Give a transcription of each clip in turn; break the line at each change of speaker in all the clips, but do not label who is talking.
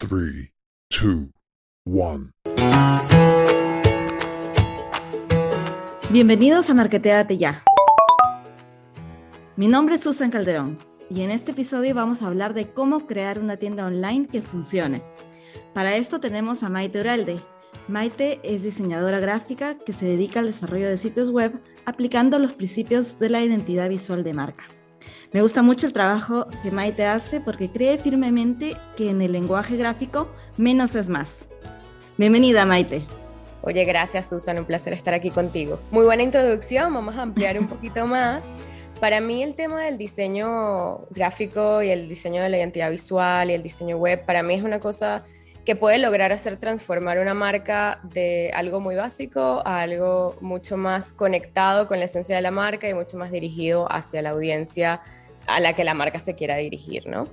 3, 2, 1.
Bienvenidos a Marketeate Ya. Mi nombre es Susan Calderón y en este episodio vamos a hablar de cómo crear una tienda online que funcione. Para esto tenemos a Maite Uralde. Maite es diseñadora gráfica que se dedica al desarrollo de sitios web aplicando los principios de la identidad visual de marca. Me gusta mucho el trabajo que Maite hace porque cree firmemente que en el lenguaje gráfico menos es más. Bienvenida, Maite.
Oye, gracias Susan, un placer estar aquí contigo. Muy buena introducción, vamos a ampliar un poquito más. Para mí el tema del diseño gráfico y el diseño de la identidad visual y el diseño web, para mí es una cosa que puede lograr hacer transformar una marca de algo muy básico a algo mucho más conectado con la esencia de la marca y mucho más dirigido hacia la audiencia a la que la marca se quiera dirigir, ¿no?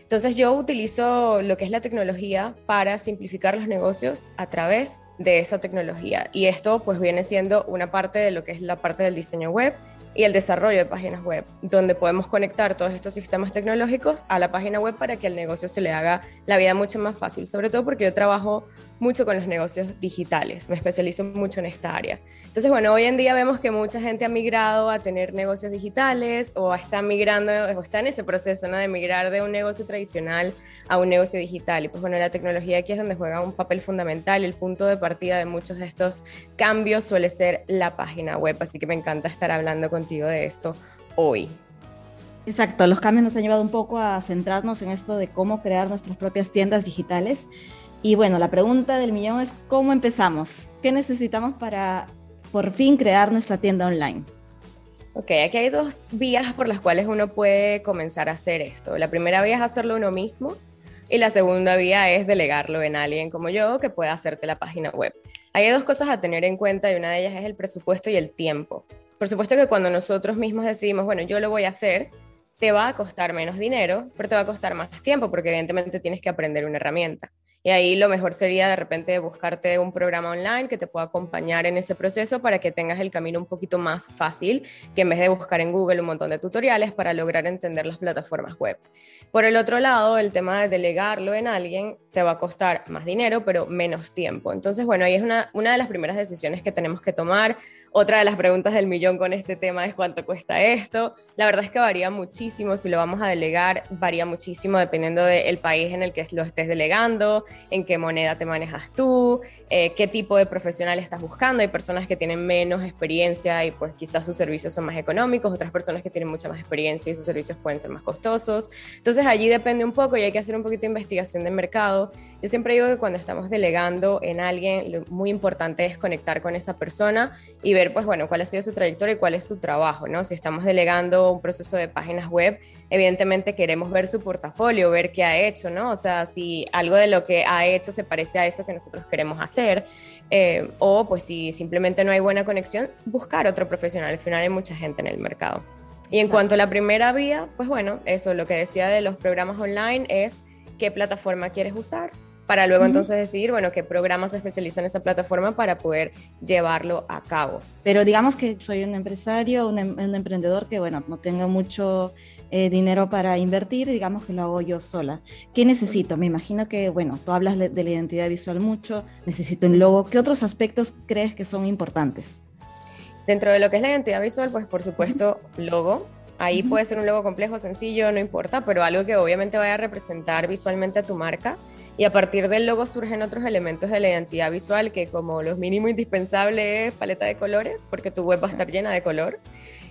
Entonces yo utilizo lo que es la tecnología para simplificar los negocios a través de esa tecnología. Y esto pues viene siendo una parte de lo que es la parte del diseño web y el desarrollo de páginas web, donde podemos conectar todos estos sistemas tecnológicos a la página web para que al negocio se le haga la vida mucho más fácil, sobre todo porque yo trabajo mucho con los negocios digitales, me especializo mucho en esta área. Entonces, bueno, hoy en día vemos que mucha gente ha migrado a tener negocios digitales o está migrando o está en ese proceso ¿no? de migrar de un negocio tradicional a un negocio digital. Y pues bueno, la tecnología aquí es donde juega un papel fundamental. El punto de partida de muchos de estos cambios suele ser la página web, así que me encanta estar hablando contigo de esto hoy.
Exacto, los cambios nos han llevado un poco a centrarnos en esto de cómo crear nuestras propias tiendas digitales. Y bueno, la pregunta del millón es, ¿cómo empezamos? ¿Qué necesitamos para por fin crear nuestra tienda online?
Ok, aquí hay dos vías por las cuales uno puede comenzar a hacer esto. La primera vía es hacerlo uno mismo y la segunda vía es delegarlo en alguien como yo que pueda hacerte la página web. Hay dos cosas a tener en cuenta y una de ellas es el presupuesto y el tiempo. Por supuesto que cuando nosotros mismos decidimos, bueno, yo lo voy a hacer, te va a costar menos dinero, pero te va a costar más tiempo porque evidentemente tienes que aprender una herramienta. Y ahí lo mejor sería de repente buscarte un programa online que te pueda acompañar en ese proceso para que tengas el camino un poquito más fácil que en vez de buscar en Google un montón de tutoriales para lograr entender las plataformas web. Por el otro lado, el tema de delegarlo en alguien te va a costar más dinero, pero menos tiempo. Entonces, bueno, ahí es una, una de las primeras decisiones que tenemos que tomar. Otra de las preguntas del millón con este tema es cuánto cuesta esto. La verdad es que varía muchísimo. Si lo vamos a delegar, varía muchísimo dependiendo del país en el que lo estés delegando, en qué moneda te manejas tú, eh, qué tipo de profesional estás buscando. Hay personas que tienen menos experiencia y pues quizás sus servicios son más económicos, otras personas que tienen mucha más experiencia y sus servicios pueden ser más costosos. Entonces, allí depende un poco y hay que hacer un poquito de investigación de mercado. Yo siempre digo que cuando estamos delegando en alguien, lo muy importante es conectar con esa persona y ver, pues bueno, cuál ha sido su trayectoria y cuál es su trabajo, ¿no? Si estamos delegando un proceso de páginas web, evidentemente queremos ver su portafolio, ver qué ha hecho, ¿no? O sea, si algo de lo que ha hecho se parece a eso que nosotros queremos hacer, eh, o pues si simplemente no hay buena conexión, buscar otro profesional. Al final hay mucha gente en el mercado. Y en cuanto a la primera vía, pues bueno, eso, lo que decía de los programas online es qué plataforma quieres usar para luego entonces decidir, bueno, qué programa se especializa en esa plataforma para poder llevarlo a cabo.
Pero digamos que soy un empresario, un, em, un emprendedor que, bueno, no tengo mucho eh, dinero para invertir, digamos que lo hago yo sola. ¿Qué necesito? Me imagino que, bueno, tú hablas de la identidad visual mucho, necesito un logo. ¿Qué otros aspectos crees que son importantes?
Dentro de lo que es la identidad visual, pues por supuesto, logo. Ahí puede ser un logo complejo, sencillo, no importa, pero algo que obviamente vaya a representar visualmente a tu marca. Y a partir del logo surgen otros elementos de la identidad visual, que como los mínimo indispensable es paleta de colores, porque tu web va a estar llena de color.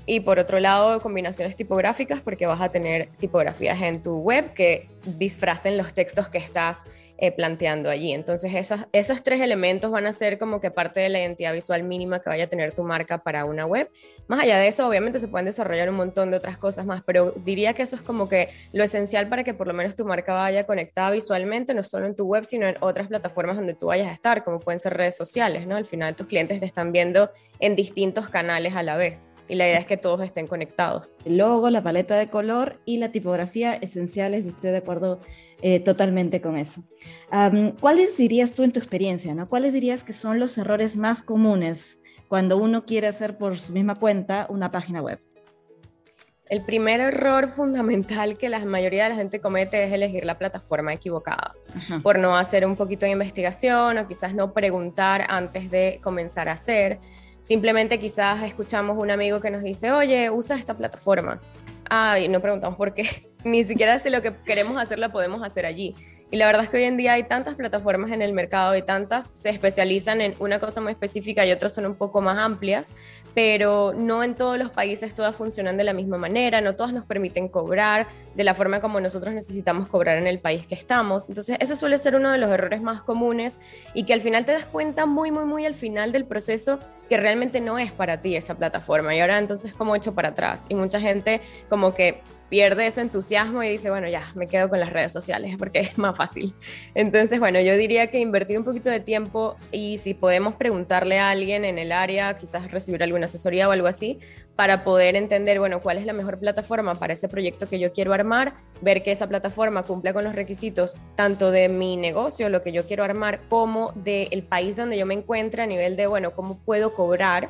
Y por otro lado, combinaciones tipográficas, porque vas a tener tipografías en tu web que disfracen los textos que estás eh, planteando allí. Entonces, esas, esos tres elementos van a ser como que parte de la identidad visual mínima que vaya a tener tu marca para una web. Más allá de eso, obviamente se pueden desarrollar un montón de otras cosas más, pero diría que eso es como que lo esencial para que por lo menos tu marca vaya conectada visualmente, no solo en tu web, sino en otras plataformas donde tú vayas a estar, como pueden ser redes sociales, ¿no? Al final tus clientes te están viendo en distintos canales a la vez y la idea es que todos estén conectados.
El logo, la paleta de color y la tipografía esenciales, estoy de acuerdo eh, totalmente con eso. ¿Cuáles dirías tú en tu experiencia, ¿no? cuáles dirías que son los errores más comunes cuando uno quiere hacer por su misma cuenta una página web?
El primer error fundamental que la mayoría de la gente comete es elegir la plataforma equivocada, por no hacer un poquito de investigación o quizás no preguntar antes de comenzar a hacer. Simplemente quizás escuchamos un amigo que nos dice, oye, usa esta plataforma. Ah, y no preguntamos por qué. Ni siquiera si lo que queremos hacer la podemos hacer allí. Y la verdad es que hoy en día hay tantas plataformas en el mercado y tantas se especializan en una cosa muy específica y otras son un poco más amplias, pero no en todos los países todas funcionan de la misma manera, no todas nos permiten cobrar de la forma como nosotros necesitamos cobrar en el país que estamos. Entonces, ese suele ser uno de los errores más comunes y que al final te das cuenta muy, muy, muy al final del proceso que realmente no es para ti esa plataforma. Y ahora entonces como hecho para atrás. Y mucha gente como que pierde ese entusiasmo y dice, bueno, ya, me quedo con las redes sociales porque es más fácil. Entonces, bueno, yo diría que invertir un poquito de tiempo y si podemos preguntarle a alguien en el área, quizás recibir alguna asesoría o algo así, para poder entender, bueno, cuál es la mejor plataforma para ese proyecto que yo quiero armar, ver que esa plataforma cumple con los requisitos tanto de mi negocio, lo que yo quiero armar, como del país donde yo me encuentre a nivel de, bueno, cómo puedo cobrar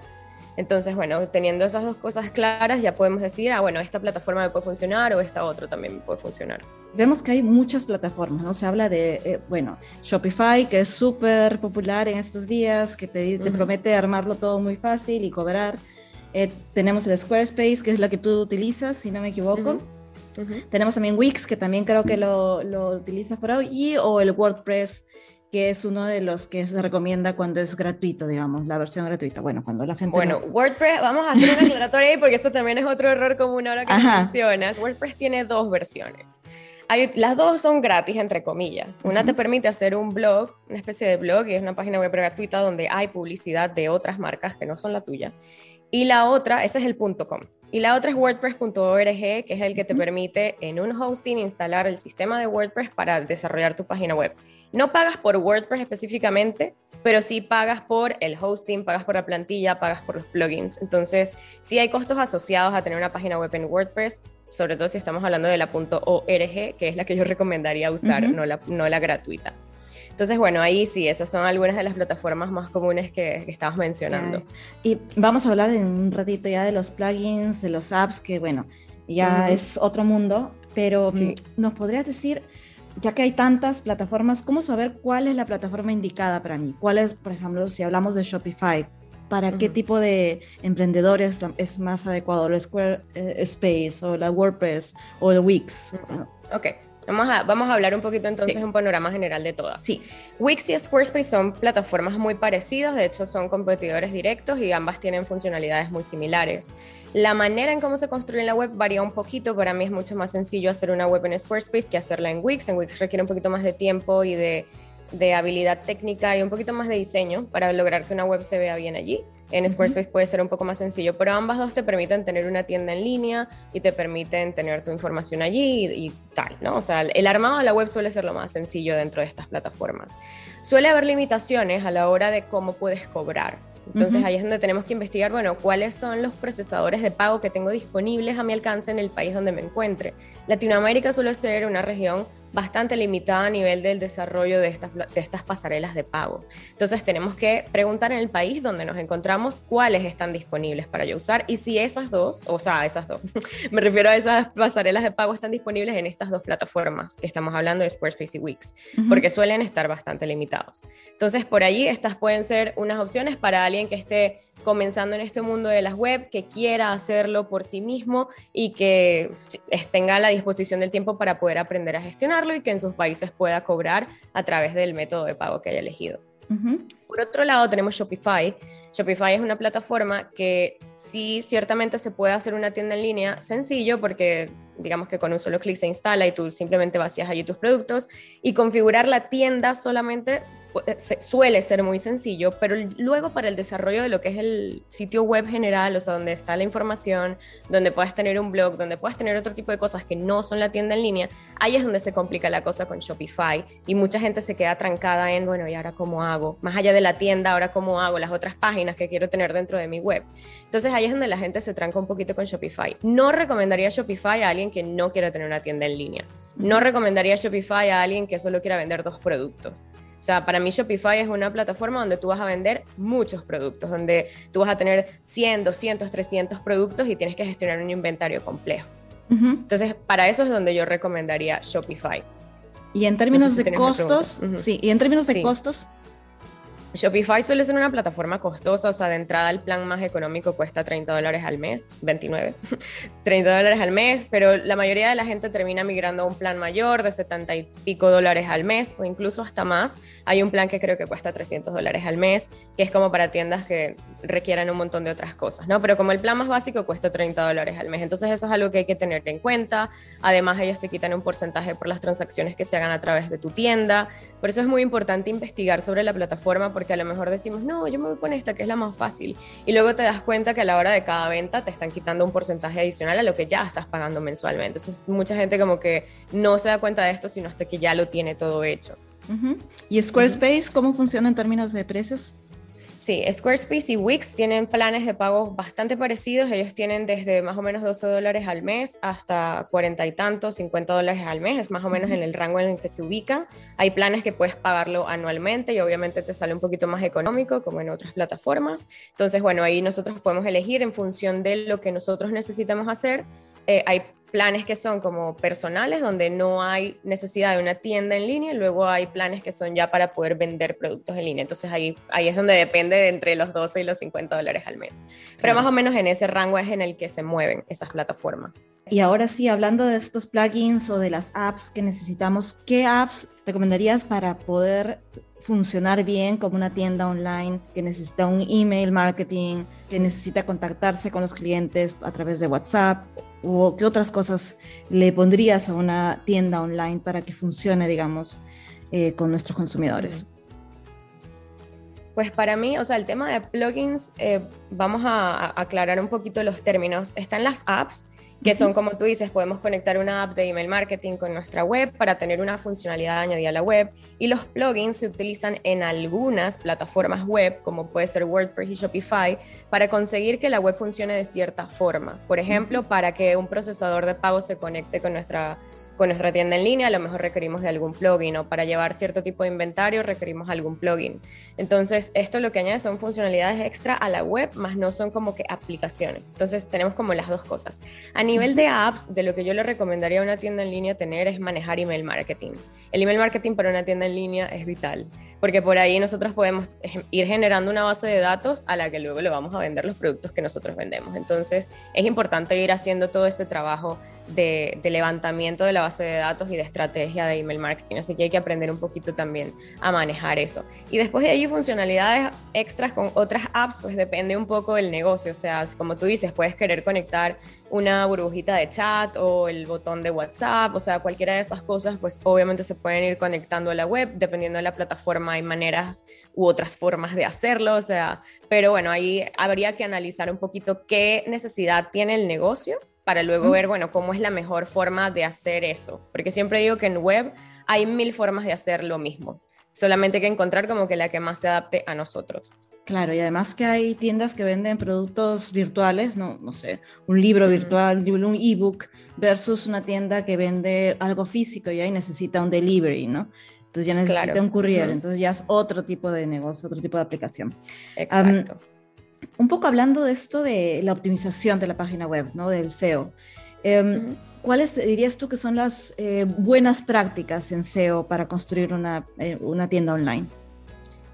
entonces, bueno, teniendo esas dos cosas claras, ya podemos decir, ah, bueno, esta plataforma me puede funcionar o esta otra también me puede funcionar.
Vemos que hay muchas plataformas, ¿no? Se habla de, eh, bueno, Shopify, que es súper popular en estos días, que te, promete armarlo todo muy fácil y cobrar. Eh, tenemos el Squarespace, que es la que tú utilizas, si no me equivoco. Tenemos también Wix, que también creo que lo, lo utilizas por hoy, y, o el WordPress que es uno de los que se recomienda cuando es gratuito, digamos, la versión gratuita. Bueno, cuando la gente...
Bueno, WordPress, vamos a hacer una aclaratoria ahí porque esto también es otro error común ahora que mencionas. WordPress tiene dos versiones. Hay, las dos son gratis, entre comillas. Una te permite hacer un blog, una especie de blog, y es una página web gratuita donde hay publicidad de otras marcas que no son la tuya. Y la otra, ese es el .com. Y la otra es WordPress.org, que es el que te permite en un hosting instalar el sistema de WordPress para desarrollar tu página web. No pagas por WordPress específicamente, pero sí pagas por el hosting, pagas por la plantilla, pagas por los plugins. Entonces, sí hay costos asociados a tener una página web en WordPress, sobre todo si estamos hablando de la .org, que es la que yo recomendaría usar, no, la, no la gratuita. Entonces, bueno, ahí sí, esas son algunas de las plataformas más comunes que, que estabas mencionando.
Y vamos a hablar en un ratito ya de los plugins, de los apps, que bueno, ya es otro mundo, pero mm, ¿nos podrías decir, ya que hay tantas plataformas, cómo saber cuál es la plataforma indicada para mí? ¿Cuál es, por ejemplo, si hablamos de Shopify, para qué tipo de emprendedores es más adecuado, el Squarespace o la WordPress o el Wix?
Ok, Vamos a, vamos a hablar un poquito entonces un panorama general de todas.
Sí.
Wix y Squarespace son plataformas muy parecidas, de hecho son competidores directos y ambas tienen funcionalidades muy similares. La manera en cómo se construye la web varía un poquito, para mí es mucho más sencillo hacer una web en Squarespace que hacerla en Wix. En Wix requiere un poquito más de tiempo y de, de habilidad técnica y un poquito más de diseño para lograr que una web se vea bien allí. En Squarespace puede ser un poco más sencillo, pero ambas dos te permiten tener una tienda en línea y te permiten tener tu información allí y, tal, ¿no? O sea, el armado de la web suele ser lo más sencillo dentro de estas plataformas. Suele haber limitaciones a la hora de cómo puedes cobrar. Entonces ahí es donde tenemos que investigar, bueno, cuáles son los procesadores de pago que tengo disponibles a mi alcance en el país donde me encuentre. Latinoamérica suele ser una región bastante limitada a nivel del desarrollo de estas, de estas pasarelas de pago. Entonces tenemos que preguntar en el país donde nos encontramos cuáles están disponibles para yo usar y si esas dos, o sea, esas dos, me refiero a esas pasarelas de pago están disponibles en estas dos plataformas que estamos hablando de Squarespace y Wix, porque suelen estar bastante limitados. Entonces por allí estas pueden ser unas opciones para alguien que esté comenzando en este mundo de las web, que quiera hacerlo por sí mismo y que tenga a la disposición del tiempo para poder aprender a y que en sus países pueda cobrar a través del método de pago que haya elegido. Por otro lado, tenemos Shopify. Shopify es una plataforma que sí, ciertamente se puede hacer una tienda en línea sencillo porque digamos que con un solo clic se instala y tú simplemente vacías allí tus productos y configurar la tienda solamente suele ser muy sencillo, pero luego para el desarrollo de lo que es el sitio web general, o sea, donde está la información, donde puedes tener un blog, donde puedes tener otro tipo de cosas que no son la tienda en línea, ahí es donde se complica la cosa con Shopify y mucha gente se queda trancada en, bueno, ¿y ahora cómo hago? Más allá de la tienda, ¿ahora cómo hago las otras páginas que quiero tener dentro de mi web? Entonces ahí es donde la gente se tranca un poquito con Shopify. No recomendaría Shopify a alguien que no quiera tener una tienda en línea. No recomendaría Shopify a alguien que solo quiera vender dos productos O sea, para mí Shopify es una plataforma donde tú vas a vender muchos productos, donde tú vas a tener 100, 200, 300 productos y tienes que gestionar un inventario complejo. Entonces, para eso es donde yo recomendaría Shopify.
Y en términos de costos, sí, y en términos de costos,
Shopify suele ser una plataforma costosa, o sea, de entrada el plan más económico cuesta 30 dólares al mes, 29, 30 dólares al mes, pero la mayoría de la gente termina migrando a un plan mayor de 70 y pico dólares al mes o incluso hasta más. Hay un plan que creo que cuesta 300 dólares al mes, que es como para tiendas que requieran un montón de otras cosas, ¿no? Pero como el plan más básico cuesta 30 dólares al mes, entonces eso es algo que hay que tener en cuenta. Además, ellos te quitan un porcentaje por las transacciones que se hagan a través de tu tienda. Por eso es muy importante investigar sobre la plataforma porque a lo mejor decimos, no, yo me voy con esta que es la más fácil. Y luego te das cuenta que a la hora de cada venta te están quitando un porcentaje adicional a lo que ya estás pagando mensualmente. Mucha gente como que no se da cuenta de esto, sino hasta que ya lo tiene todo hecho.
¿Y Squarespace cómo funciona en términos de precios?
Sí, Squarespace y Wix tienen planes de pago bastante parecidos. Ellos tienen desde más o menos 12 dólares al mes hasta 40 y tantos, 50 dólares al mes. Es más o menos en el rango en el que se ubican. Hay planes que puedes pagarlo anualmente y obviamente te sale un poquito más económico como en otras plataformas. Entonces, bueno, ahí nosotros podemos elegir en función de lo que nosotros necesitamos hacer. Eh, hay planes que son como personales, donde no hay necesidad de una tienda en línea, y luego hay planes que son ya para poder vender productos en línea. Entonces ahí, ahí es donde depende de entre los 12 y los 50 dólares al mes. Pero más o menos en ese rango es en el que se mueven esas plataformas.
Y ahora sí, hablando de estos plugins o de las apps que necesitamos, ¿qué apps recomendarías para poder funcionar bien como una tienda online que necesita un email marketing, que necesita contactarse con los clientes a través de WhatsApp o qué otras cosas le pondrías a una tienda online para que funcione, digamos, eh, con nuestros consumidores?
Pues para mí, o sea, el tema de plugins, eh, vamos a, aclarar un poquito los términos. Están las apps, que son como tú dices, podemos conectar una app de email marketing con nuestra web para tener una funcionalidad añadida a la web. Y los plugins se utilizan en algunas plataformas web, como puede ser WordPress y Shopify, para conseguir que la web funcione de cierta forma. Por ejemplo, para que un procesador de pago se conecte con nuestra con nuestra tienda en línea, a lo mejor requerimos de algún plugin o para llevar cierto tipo de inventario requerimos algún plugin. Entonces, esto lo que añade son funcionalidades extra a la web, más no son como que aplicaciones. Entonces, tenemos como las dos cosas. A nivel de apps, de lo que yo le recomendaría a una tienda en línea tener es manejar email marketing. El email marketing para una tienda en línea es vital porque por ahí nosotros podemos ir generando una base de datos a la que luego le vamos a vender los productos que nosotros vendemos. Entonces es importante ir haciendo todo ese trabajo de, levantamiento de la base de datos y de estrategia de email marketing. Así que hay que aprender un poquito también a manejar eso. Y después de ahí funcionalidades extras con otras apps, pues depende un poco del negocio. O sea, como tú dices, puedes querer conectar una burbujita de chat o el botón de WhatsApp, o sea, cualquiera de esas cosas, pues obviamente se pueden ir conectando a la web, dependiendo de la plataforma hay maneras u otras formas de hacerlo, o sea, pero bueno, ahí habría que analizar un poquito qué necesidad tiene el negocio para luego ver, bueno, cómo es la mejor forma de hacer eso, porque siempre digo que en web hay mil formas de hacer lo mismo, solamente hay que encontrar como que la que más se adapte a nosotros.
Claro, y además que hay tiendas que venden productos virtuales, no, no sé, un libro virtual, un ebook, versus una tienda que vende algo físico y ahí necesita un delivery, ¿no? Entonces ya necesita un courier, entonces ya es otro tipo de negocio, otro tipo de aplicación.
Exacto.
Un poco hablando de esto de la optimización de la página web, ¿no? Del SEO. Em, ¿Cuáles dirías tú que son las eh, buenas prácticas en SEO para construir una, eh, una tienda online?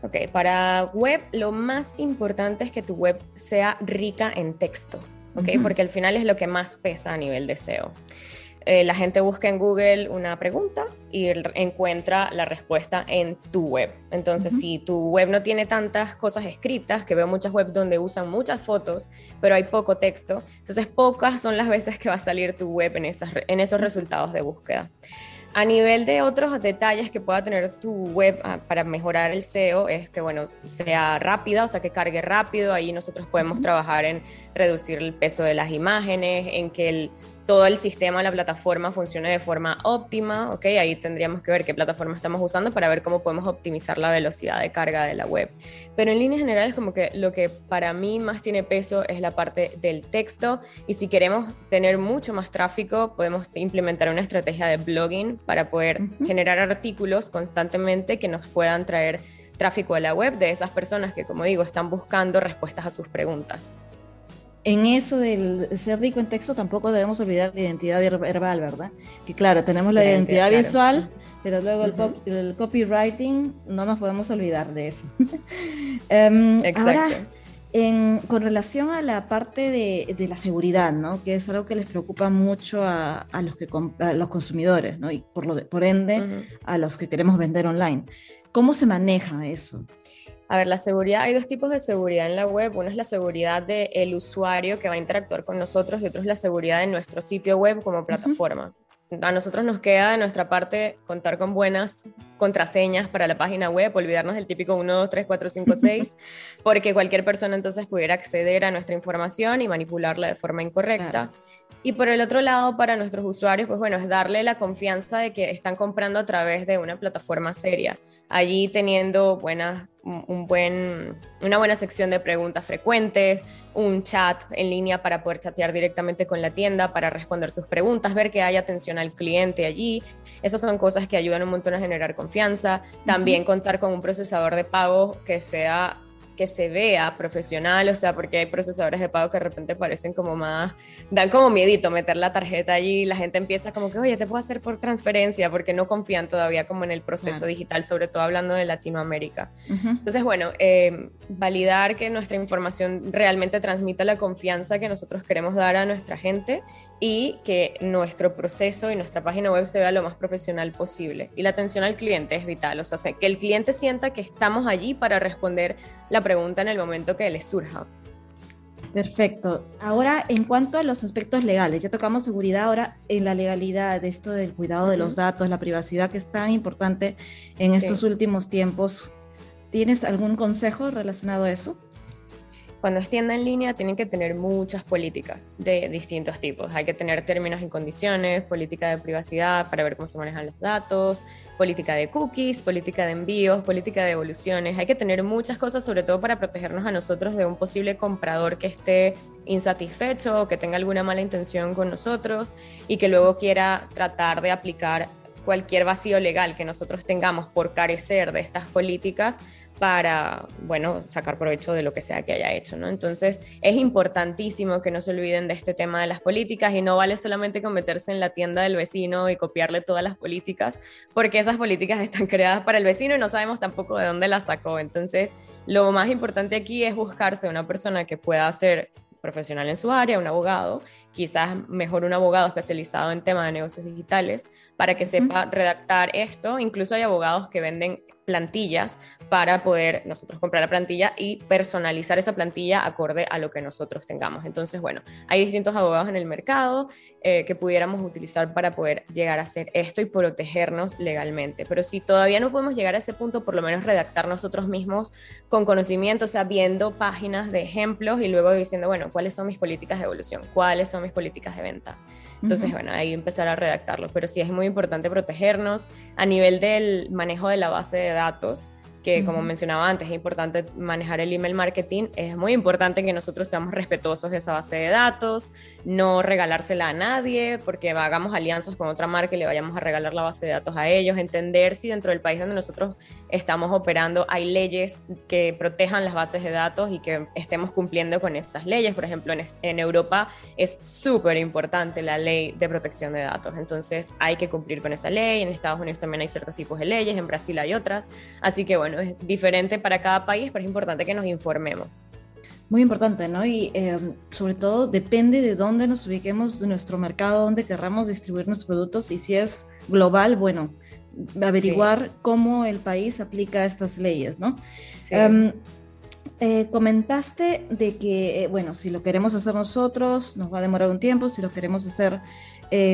Ok, para web lo más importante es que tu web sea rica en texto, ¿ok? Porque al final es lo que más pesa a nivel de SEO. Eh, la gente busca en Google una pregunta y encuentra la respuesta en tu web. Entonces, si tu web no tiene tantas cosas escritas, que veo muchas webs donde usan muchas fotos, pero hay poco texto, entonces pocas son las veces que va a salir tu web en, esas, en esos resultados de búsqueda. A nivel de otros detalles que pueda tener tu web ah, para mejorar el SEO es que, bueno, sea rápida, o sea, que cargue rápido. Ahí nosotros podemos trabajar en reducir el peso de las imágenes, en que todo el sistema, la plataforma funcione de forma óptima, ¿ok? Ahí tendríamos que ver qué plataforma estamos usando para ver cómo podemos optimizar la velocidad de carga de la web. Pero en líneas generales, como que lo que para mí más tiene peso es la parte del texto y si queremos tener mucho más tráfico, podemos implementar una estrategia de blogging para poder generar artículos constantemente que nos puedan traer tráfico a la web de esas personas que, como digo, están buscando respuestas a sus preguntas
en eso del ser rico en texto tampoco debemos olvidar la identidad verbal, ¿verdad? Que claro, tenemos la, identidad, visual, pero luego el, copywriting no nos podemos olvidar de eso. um, Exacto. con relación a la parte de, la seguridad, ¿no? Que es algo que les preocupa mucho a, los, que, los consumidores, ¿no? Y por, lo por ende a los que queremos vender online. ¿Cómo se maneja eso?
A ver, la seguridad, hay dos tipos de seguridad en la web. Uno es la seguridad del usuario que va a interactuar con nosotros y otro es la seguridad de nuestro sitio web como plataforma. A nosotros nos queda de nuestra parte contar con buenas contraseñas para la página web, olvidarnos del típico 1, 2, 3, 4, 5, 6, porque cualquier persona entonces pudiera acceder a nuestra información y manipularla de forma incorrecta. Y por el otro lado, para nuestros usuarios, pues bueno, es darle la confianza de que están comprando a través de una plataforma seria, allí teniendo buenas, un buen, una buena sección de preguntas frecuentes, un chat en línea para poder chatear directamente con la tienda, para responder sus preguntas, ver que hay atención al cliente allí. Esas son cosas que ayudan un montón a generar confianza. También contar con un procesador de pago que sea que se vea profesional, o sea, porque hay procesadores de pago que de repente parecen como más, dan como miedito meter la tarjeta allí y la gente empieza como que, oye, te puedo hacer por transferencia, porque no confían todavía como en el proceso digital, sobre todo hablando de Latinoamérica. Entonces, bueno, eh, validar que nuestra información realmente transmita la confianza que nosotros queremos dar a nuestra gente y que nuestro proceso y nuestra página web se vea lo más profesional posible. Y la atención al cliente es vital, o sea, que el cliente sienta que estamos allí para responder la pregunta en el momento que le surja.
Perfecto. Ahora, en cuanto a los aspectos legales, ya tocamos seguridad, ahora en la legalidad de esto del cuidado de los datos, la privacidad que es tan importante en estos últimos tiempos. ¿Tienes algún consejo relacionado a eso?
Cuando es tienda en línea tienen que tener muchas políticas de distintos tipos. Hay que tener términos y condiciones, política de privacidad para ver cómo se manejan los datos, política de cookies, política de envíos, política de devoluciones. Hay que tener muchas cosas, sobre todo para protegernos a nosotros de un posible comprador que esté insatisfecho o que tenga alguna mala intención con nosotros y que luego quiera tratar de aplicar cualquier vacío legal que nosotros tengamos por carecer de estas políticas para, bueno, sacar provecho de lo que sea que haya hecho, ¿no? Entonces, es importantísimo que no se olviden de este tema de las políticas y no vale solamente con meterse en la tienda del vecino y copiarle todas las políticas, porque esas políticas están creadas para el vecino y no sabemos tampoco de dónde las sacó. Entonces, lo más importante aquí es buscarse una persona que pueda ser profesional en su área, un abogado, quizás mejor un abogado especializado en temas de negocios digitales, para que sepa redactar esto. Incluso hay abogados que venden plantillas para poder nosotros comprar la plantilla y personalizar esa plantilla acorde a lo que nosotros tengamos. Entonces, bueno, hay distintos abogados en el mercado eh, que pudiéramos utilizar para poder llegar a hacer esto y protegernos legalmente. Pero si todavía no podemos llegar a ese punto, por lo menos redactar nosotros mismos con conocimiento, o sea, viendo páginas de ejemplos y luego diciendo, bueno, ¿cuáles son mis políticas de evolución? ¿Cuáles son mis políticas de venta? Entonces, bueno, ahí empezar a redactarlo. Pero sí es muy importante protegernos a nivel del manejo de la base de datos que como mencionaba antes, es importante manejar el email marketing, es muy importante que nosotros seamos respetuosos de esa base de datos, no regalársela a nadie, porque hagamos alianzas con otra marca y le vayamos a regalar la base de datos a ellos, entender si dentro del país donde nosotros estamos operando hay leyes que protejan las bases de datos y que estemos cumpliendo con esas leyes. Por ejemplo, en, en Europa es súper importante la ley de protección de datos, entonces hay que cumplir con esa ley, en Estados Unidos también hay ciertos tipos de leyes, en Brasil hay otras, así que bueno, es diferente para cada país, pero es importante que nos informemos.
Muy importante, ¿no? Y eh, sobre todo depende de dónde nos ubiquemos de nuestro mercado, dónde querramos distribuir nuestros productos y si es global, bueno, averiguar cómo el país aplica estas leyes, ¿no? Em, eh, comentaste de que, eh, bueno, si lo queremos hacer nosotros, nos va a demorar un tiempo, si lo queremos hacer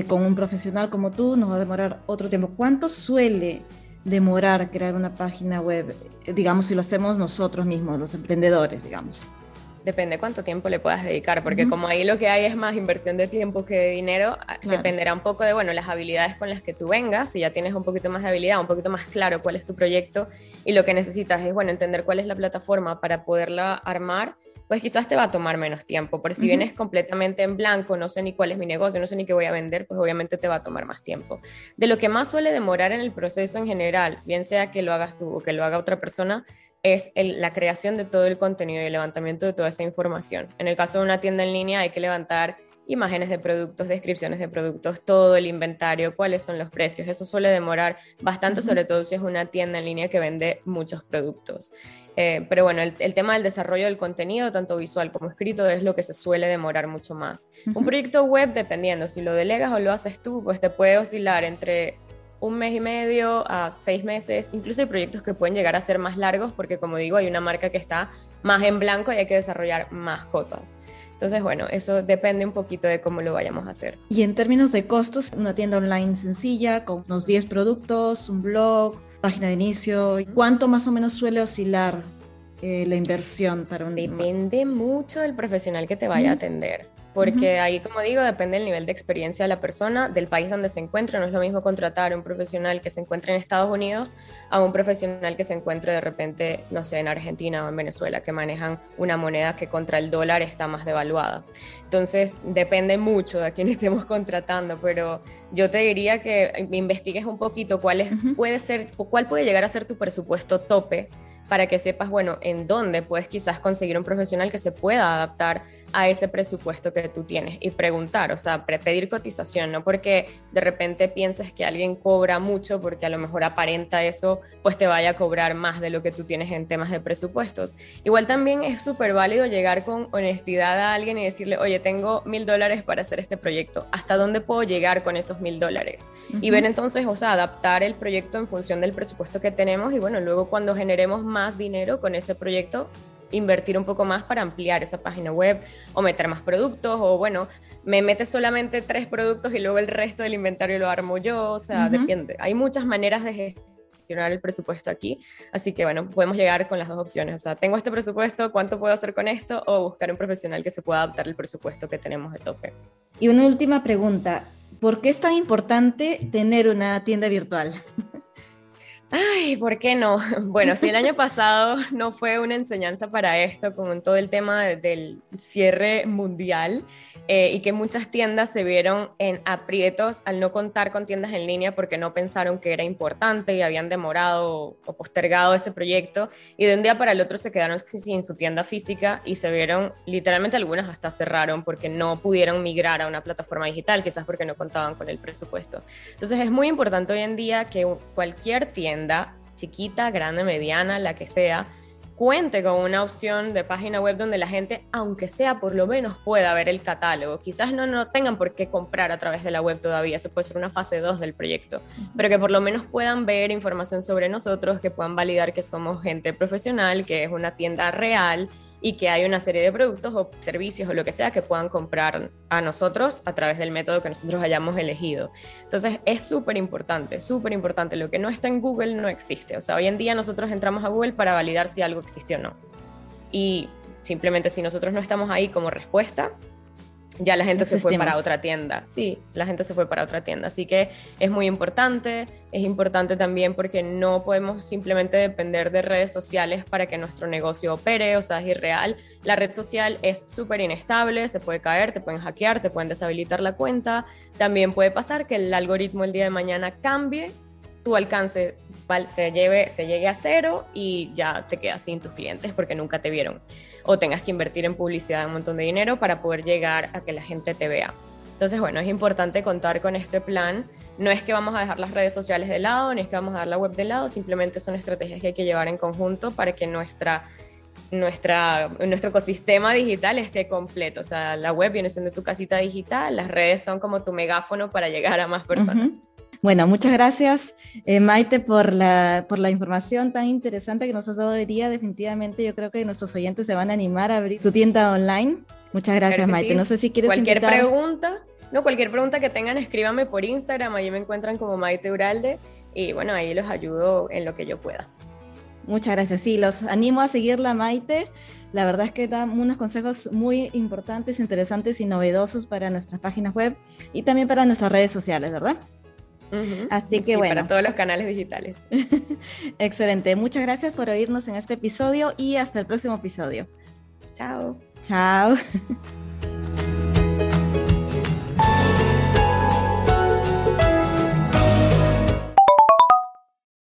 con un profesional como tú, nos va a demorar otro tiempo. ¿Cuánto suele demorar crear una página web, digamos, si lo hacemos nosotros mismos, los emprendedores, digamos?
Depende cuánto tiempo le puedas dedicar, porque como ahí lo que hay es más inversión de tiempo que de dinero, ah, dependerá un poco de, bueno, las habilidades con las que tú vengas, si ya tienes un poquito más de habilidad, un poquito más claro cuál es tu proyecto y lo que necesitas es, bueno, entender cuál es la plataforma para poderla armar, pues quizás te va a tomar menos tiempo, pero si vienes completamente en blanco, no sé ni cuál es mi negocio, no sé ni qué voy a vender, pues obviamente te va a tomar más tiempo. De lo que más suele demorar en el proceso en general, bien sea que lo hagas tú o que lo haga otra persona, es la creación de todo el contenido y el levantamiento de toda esa información. En el caso de una tienda en línea hay que levantar imágenes de productos, descripciones de productos, todo el inventario, cuáles son los precios. Eso suele demorar bastante, sobre todo si es una tienda en línea que vende muchos productos. Eh, pero bueno, el, tema del desarrollo del contenido, tanto visual como escrito, es lo que se suele demorar mucho más. Un proyecto web, dependiendo si lo delegas o lo haces tú, pues te puede oscilar entre un mes y medio a seis meses. Incluso hay proyectos que pueden llegar a ser más largos porque, como digo, hay una marca que está más en blanco y hay que desarrollar más cosas. Entonces, bueno, eso depende un poquito de cómo lo vayamos a hacer.
Y en términos de costos, una tienda online sencilla con unos 10 productos, un blog, página de inicio, ¿cuánto más o menos suele oscilar eh, la inversión para un...
Depende mucho del profesional que te vaya a atender porque ahí, como digo, depende del nivel de experiencia de la persona, del país donde se encuentra. No es lo mismo contratar a un profesional que se encuentre en Estados Unidos a un profesional que se encuentre de repente, no sé, en Argentina o en Venezuela, que manejan una moneda que contra el dólar está más devaluada. Entonces, depende mucho de a quién estemos contratando, pero yo te diría que investigues un poquito cuál, puede ser, cuál puede llegar a ser tu presupuesto tope para que sepas, bueno, en dónde puedes quizás conseguir un profesional que se pueda adaptar a ese presupuesto que tú tienes y preguntar, o sea, pedir cotización, no porque de repente pienses que alguien cobra mucho porque a lo mejor aparenta eso, pues te vaya a cobrar más de lo que tú tienes en temas de presupuestos. Igual también es súper válido llegar con honestidad a alguien y decirle, oye, tengo mil dólares para hacer este proyecto, ¿hasta dónde puedo llegar con esos mil dólares? Y ver entonces, o sea, adaptar el proyecto en función del presupuesto que tenemos y bueno, luego cuando generemos más dinero con ese proyecto, invertir un poco más para ampliar esa página web o meter más productos o bueno, me metes solamente tres productos y luego el resto del inventario lo armo yo, o sea, depende. Hay muchas maneras de gestionar el presupuesto aquí, así que bueno, podemos llegar con las dos opciones, o sea, tengo este presupuesto, ¿cuánto puedo hacer con esto? O buscar un profesional que se pueda adaptar al presupuesto que tenemos de tope.
Y una última pregunta, ¿por qué es tan importante tener una tienda virtual?
Ay, ¿por qué no? Bueno, si el año pasado no fue una enseñanza para esto, como en todo el tema del cierre mundial, eh, y que muchas tiendas se vieron en aprietos al no contar con tiendas en línea porque no pensaron que era importante y habían demorado o postergado ese proyecto, y de un día para el otro se quedaron sin su tienda física y se vieron, literalmente algunas hasta cerraron porque no pudieron migrar a una plataforma digital, quizás porque no contaban con el presupuesto. Entonces es muy importante hoy en día que cualquier tienda, chiquita, grande, mediana, la que sea, cuente con una opción de página web donde la gente, aunque sea por lo menos, pueda ver el catálogo. Quizás no, no tengan por qué comprar a través de la web todavía, eso puede ser una fase 2 del proyecto, pero que por lo menos puedan ver información sobre nosotros, que puedan validar que somos gente profesional, que es una tienda real y que hay una serie de productos o servicios o lo que sea que puedan comprar a nosotros a través del método que nosotros hayamos elegido. Entonces es súper importante, súper importante. Lo que no está en Google no existe. O sea, hoy en día nosotros entramos a Google para validar si algo existe o no. Y simplemente si nosotros no estamos ahí como respuesta, ya la gente se fue para otra tienda. Sí, la gente se fue para otra tienda. Así que es muy importante. Es importante también porque no podemos simplemente depender de redes sociales para que nuestro negocio opere. O sea, es irreal. La red social es súper inestable, se puede caer, te pueden hackear, te pueden deshabilitar la cuenta. También puede pasar que el algoritmo el día de mañana cambie tu alcance se, lleve, se llegue a cero y ya te quedas sin tus clientes porque nunca te vieron. O tengas que invertir en publicidad un montón de dinero para poder llegar a que la gente te vea. Entonces, bueno, es importante contar con este plan. No es que vamos a dejar las redes sociales de lado, ni es que vamos a dejar la web de lado, simplemente son estrategias que hay que llevar en conjunto para que nuestra, nuestra, nuestro ecosistema digital esté completo. O sea, la web viene siendo tu casita digital, las redes son como tu megáfono para llegar a más personas.
Bueno, muchas gracias eh, Maite por la, por la información tan interesante que nos has dado hoy día. Definitivamente yo creo que nuestros oyentes se van a animar a abrir su tienda online. Muchas gracias Maite. No sé si quieres
Cualquier pregunta, no, cualquier pregunta que tengan, escríbanme por Instagram, allí me encuentran como Maite Uralde y bueno, ahí los ayudo en lo que yo pueda.
Muchas gracias. Sí, los animo a seguirla, Maite. La verdad es que da unos consejos muy importantes, interesantes y novedosos para nuestras páginas web y también para nuestras redes sociales, ¿verdad? Así que bueno.
Para todos los canales digitales.
Excelente. Muchas gracias por oírnos en este episodio y hasta el próximo episodio.
Chao.
Chao.